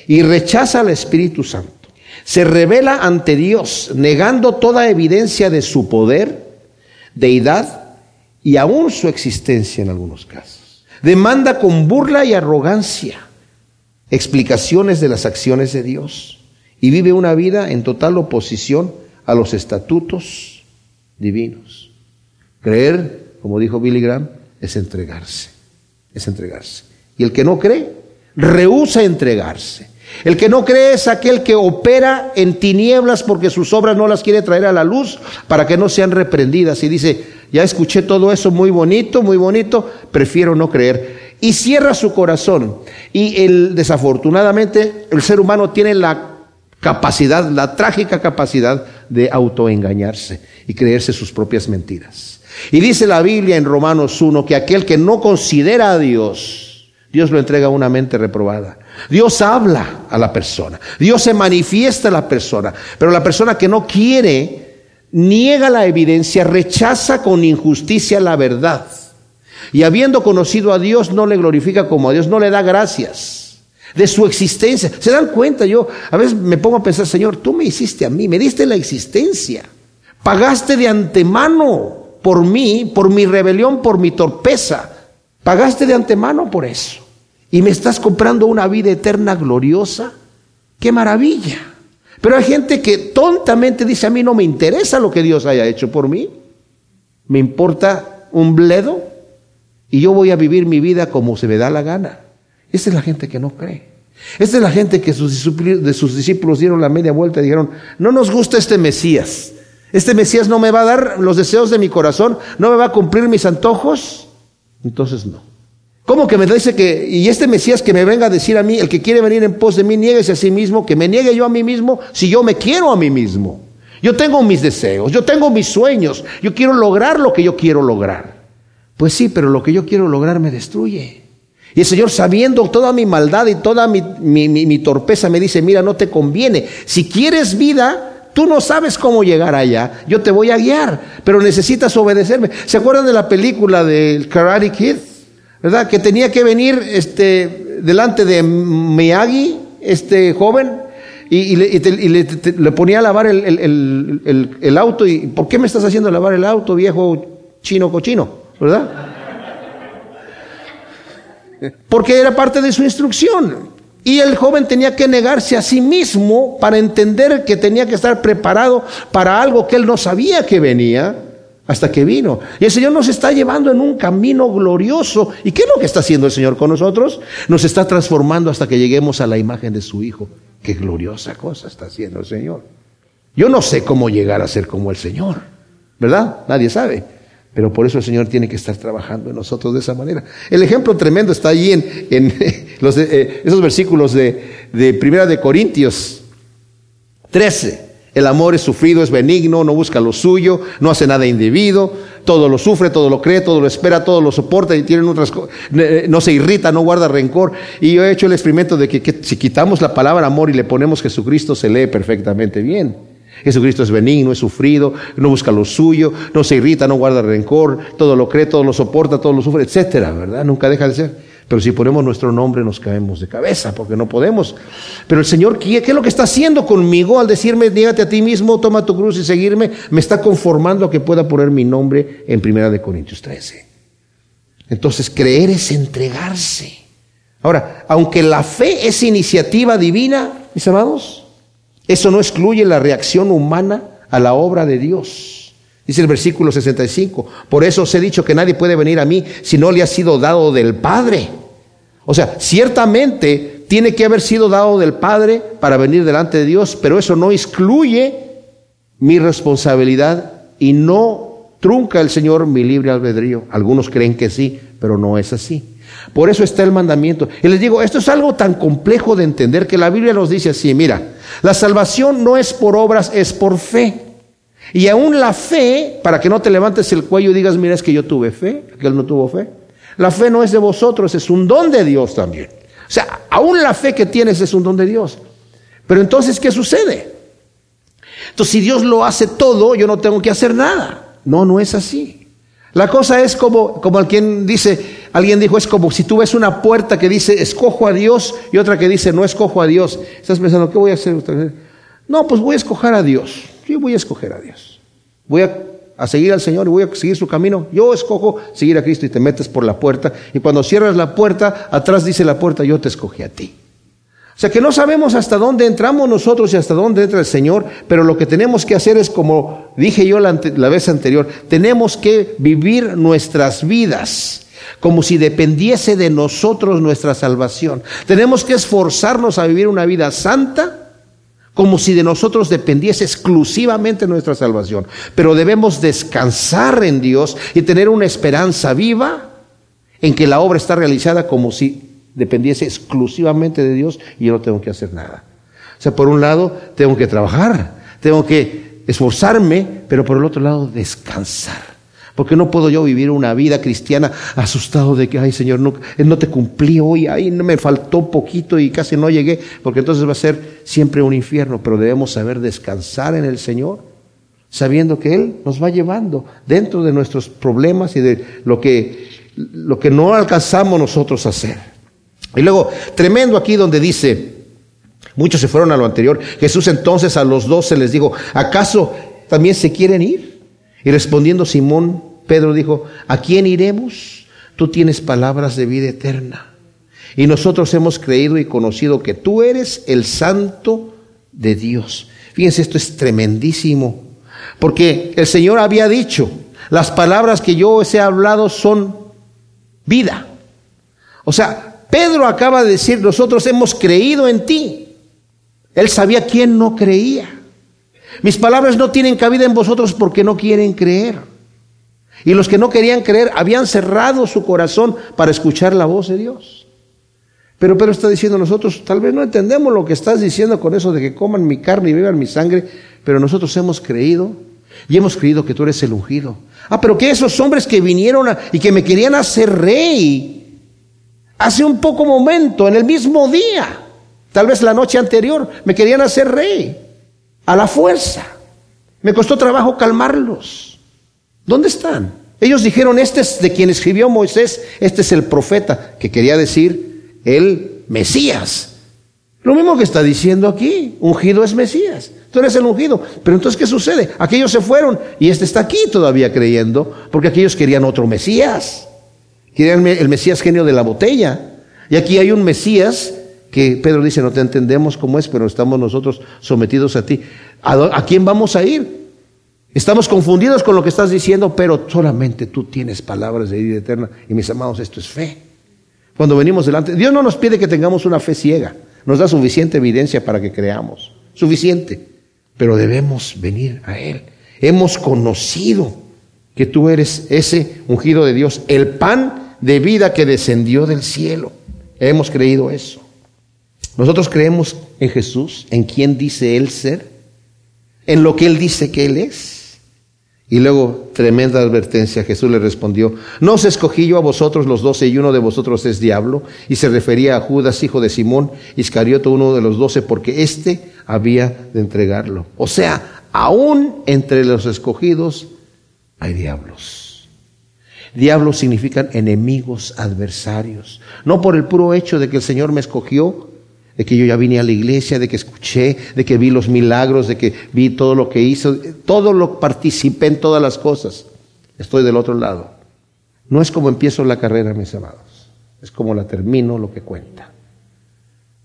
y rechaza al Espíritu Santo. Se revela ante Dios, negando toda evidencia de su poder, deidad y aún su existencia en algunos casos. Demanda con burla y arrogancia explicaciones de las acciones de Dios y vive una vida en total oposición a los estatutos divinos. Creer, como dijo Billy Graham, es entregarse, es entregarse. Y el que no cree, rehúsa entregarse. El que no cree es aquel que opera en tinieblas porque sus obras no las quiere traer a la luz para que no sean reprendidas. Y dice, ya escuché todo eso muy bonito, muy bonito, prefiero no creer. Y cierra su corazón. Y el, desafortunadamente el ser humano tiene la capacidad, la trágica capacidad de autoengañarse y creerse sus propias mentiras. Y dice la Biblia en Romanos 1 que aquel que no considera a Dios, Dios lo entrega a una mente reprobada. Dios habla a la persona. Dios se manifiesta a la persona. Pero la persona que no quiere, niega la evidencia, rechaza con injusticia la verdad. Y habiendo conocido a Dios, no le glorifica como a Dios, no le da gracias de su existencia. ¿Se dan cuenta? Yo a veces me pongo a pensar, Señor, tú me hiciste a mí, me diste la existencia. Pagaste de antemano por mí, por mi rebelión, por mi torpeza. Pagaste de antemano por eso y me estás comprando una vida eterna gloriosa, qué maravilla. Pero hay gente que tontamente dice, a mí no me interesa lo que Dios haya hecho por mí, me importa un bledo y yo voy a vivir mi vida como se me da la gana. Esa es la gente que no cree. Esta es la gente que sus, de sus discípulos dieron la media vuelta y dijeron, no nos gusta este Mesías. Este Mesías no me va a dar los deseos de mi corazón, no me va a cumplir mis antojos. Entonces no. ¿Cómo que me dice que, y este Mesías que me venga a decir a mí, el que quiere venir en pos de mí, nieguese a sí mismo, que me niegue yo a mí mismo, si yo me quiero a mí mismo? Yo tengo mis deseos, yo tengo mis sueños, yo quiero lograr lo que yo quiero lograr. Pues sí, pero lo que yo quiero lograr me destruye. Y el Señor, sabiendo toda mi maldad y toda mi, mi torpeza, me dice, mira, no te conviene. Si quieres vida, tú no sabes cómo llegar allá, yo te voy a guiar, pero necesitas obedecerme. ¿Se acuerdan de la película del Karate Kid? ¿Verdad? Que tenía que venir este, delante de Miyagi, este joven, y, le, ponía a lavar el, auto. Y, ¿Por qué me estás haciendo lavar el auto, viejo chino cochino? ¿Verdad? Porque era parte de su instrucción. Y el joven tenía que negarse a sí mismo para entender que tenía que estar preparado para algo que él no sabía que venía hasta que vino. Y el Señor nos está llevando en un camino glorioso. ¿Y qué es lo que está haciendo el Señor con nosotros? Nos está transformando hasta que lleguemos a la imagen de su Hijo. Qué gloriosa cosa está haciendo el Señor. Yo no sé cómo llegar a ser como el Señor, ¿verdad? Nadie sabe. Pero por eso el Señor tiene que estar trabajando en nosotros de esa manera. El ejemplo tremendo está allí en, eh, esos versículos de, de Primera de Corintios 13. El amor es sufrido, es benigno, no busca lo suyo, no hace nada indebido, todo lo sufre, todo lo cree, todo lo espera, todo lo soporta y tienen otras eh, no se irrita, no guarda rencor. Y yo he hecho el experimento de que, que si quitamos la palabra amor y le ponemos Jesucristo, se lee perfectamente bien. Jesucristo es benigno, es sufrido, no busca lo suyo, no se irrita, no guarda rencor, todo lo cree, todo lo soporta, todo lo sufre, etcétera, ¿verdad? Nunca deja de ser. Pero si ponemos nuestro nombre nos caemos de cabeza porque no podemos. Pero el Señor, ¿qué, es lo que está haciendo conmigo al decirme, dígate a ti mismo, toma tu cruz y seguirme? Me está conformando a que pueda poner mi nombre en Primera de Corintios 13. Entonces, creer es entregarse. Ahora, aunque la fe es iniciativa divina, mis amados, eso no excluye la reacción humana a la obra de Dios. Dice el versículo 65, por eso os he dicho que nadie puede venir a mí si no le ha sido dado del Padre. O sea, ciertamente tiene que haber sido dado del Padre para venir delante de Dios, pero eso no excluye mi responsabilidad y no trunca el Señor mi libre albedrío. Algunos creen que sí, pero no es así. Por eso está el mandamiento. Y les digo, esto es algo tan complejo de entender que la Biblia nos dice así, mira, la salvación no es por obras, es por fe. Y aún la fe, para que no te levantes el cuello y digas, mira, es que yo tuve fe, que él no tuvo fe. La fe no es de vosotros, es un don de Dios también. O sea, aún la fe que tienes es un don de Dios. Pero entonces, ¿qué sucede? Entonces, si Dios lo hace todo, yo no tengo que hacer nada. No, no es así. La cosa es como, como alguien dice, alguien dijo, es como si tú ves una puerta que dice, escojo a Dios, y otra que dice, no escojo a Dios. Estás pensando, ¿qué voy a hacer? No, pues voy a escoger a Dios. Yo voy a escoger a Dios. Voy a a seguir al Señor y voy a seguir su camino. Yo escojo seguir a Cristo y te metes por la puerta. Y cuando cierras la puerta, atrás dice la puerta, yo te escogí a ti. O sea que no sabemos hasta dónde entramos nosotros y hasta dónde entra el Señor, pero lo que tenemos que hacer es, como dije yo la, la vez anterior, tenemos que vivir nuestras vidas como si dependiese de nosotros nuestra salvación. Tenemos que esforzarnos a vivir una vida santa como si de nosotros dependiese exclusivamente nuestra salvación. Pero debemos descansar en Dios y tener una esperanza viva en que la obra está realizada como si dependiese exclusivamente de Dios y yo no tengo que hacer nada. O sea, por un lado, tengo que trabajar, tengo que esforzarme, pero por el otro lado, descansar. Porque no puedo yo vivir una vida cristiana asustado de que, ay Señor, no, no te cumplí hoy, ay, no me faltó poquito y casi no llegué, porque entonces va a ser siempre un infierno, pero debemos saber descansar en el Señor, sabiendo que Él nos va llevando dentro de nuestros problemas y de lo que, lo que no alcanzamos nosotros a hacer. Y luego, tremendo aquí donde dice, muchos se fueron a lo anterior, Jesús entonces a los doce les dijo, ¿acaso también se quieren ir? Y respondiendo Simón, Pedro dijo, ¿a quién iremos? Tú tienes palabras de vida eterna. Y nosotros hemos creído y conocido que tú eres el santo de Dios. Fíjense, esto es tremendísimo. Porque el Señor había dicho, las palabras que yo os he hablado son vida. O sea, Pedro acaba de decir, nosotros hemos creído en ti. Él sabía quién no creía. Mis palabras no tienen cabida en vosotros porque no quieren creer. Y los que no querían creer habían cerrado su corazón para escuchar la voz de Dios. Pero Pedro está diciendo, nosotros tal vez no entendemos lo que estás diciendo con eso de que coman mi carne y beban mi sangre, pero nosotros hemos creído y hemos creído que tú eres el ungido. Ah, pero que esos hombres que vinieron y que me querían hacer rey hace un poco momento, en el mismo día, tal vez la noche anterior, me querían hacer rey a la fuerza. Me costó trabajo calmarlos. ¿Dónde están? Ellos dijeron, este es de quien escribió Moisés, este es el profeta, que quería decir el Mesías. Lo mismo que está diciendo aquí, ungido es Mesías. Tú eres el ungido. Pero entonces, ¿qué sucede? Aquellos se fueron y este está aquí todavía creyendo, porque aquellos querían otro Mesías. Querían el Mesías genio de la botella. Y aquí hay un Mesías que Pedro dice, no te entendemos cómo es, pero estamos nosotros sometidos a ti. ¿A, quién vamos a ir? Estamos confundidos con lo que estás diciendo, pero solamente tú tienes palabras de vida eterna. Y mis amados, esto es fe. Cuando venimos delante, Dios no nos pide que tengamos una fe ciega, nos da suficiente evidencia para que creamos. Suficiente. pero debemos venir a Él. Hemos conocido que tú eres ese ungido de Dios, el pan de vida que descendió del cielo. Hemos creído eso. Nosotros creemos en Jesús, en quien dice Él ser, en lo que Él dice que Él es. Y luego, tremenda advertencia, Jesús le respondió, no os escogí yo a vosotros los doce y uno de vosotros es diablo. Y se refería a Judas, hijo de Simón, Iscarioto, uno de los doce, porque éste había de entregarlo. O sea, aún entre los escogidos hay diablos. Diablos significan enemigos, adversarios. No por el puro hecho de que el Señor me escogió, de que yo ya vine a la iglesia, de que escuché, de que vi los milagros, de que vi todo lo que hizo, todo lo participé en todas las cosas. Estoy del otro lado. No es como empiezo la carrera, mis amados, es como la termino lo que cuenta.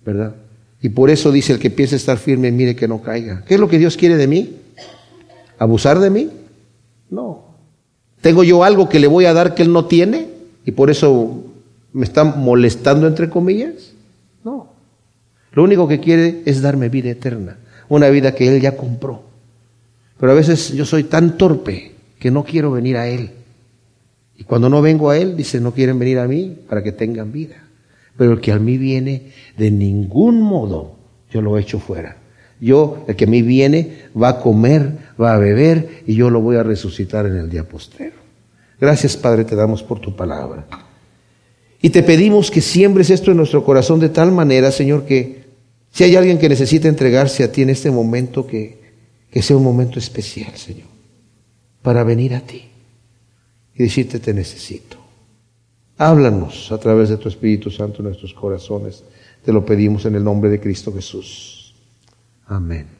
¿Verdad? Y por eso dice el que piensa estar firme, mire que no caiga. ¿Qué es lo que Dios quiere de mí? ¿Abusar de mí? No. ¿Tengo yo algo que le voy a dar que Él no tiene? Y por eso me está molestando, entre comillas. Lo único que quiere es darme vida eterna, una vida que Él ya compró. Pero a veces yo soy tan torpe que no quiero venir a Él. Y cuando no vengo a Él, dice, no quieren venir a mí para que tengan vida. Pero el que a mí viene, de ningún modo yo lo echo fuera. Yo, el que a mí viene, va a comer, va a beber y yo lo voy a resucitar en el día postero. Gracias, Padre, te damos por tu palabra. Y te pedimos que siembres esto en nuestro corazón de tal manera, Señor, que si hay alguien que necesita entregarse a ti en este momento, que, que sea un momento especial, Señor, para venir a ti y decirte te necesito. Háblanos a través de tu Espíritu Santo en nuestros corazones. Te lo pedimos en el nombre de Cristo Jesús. Amén.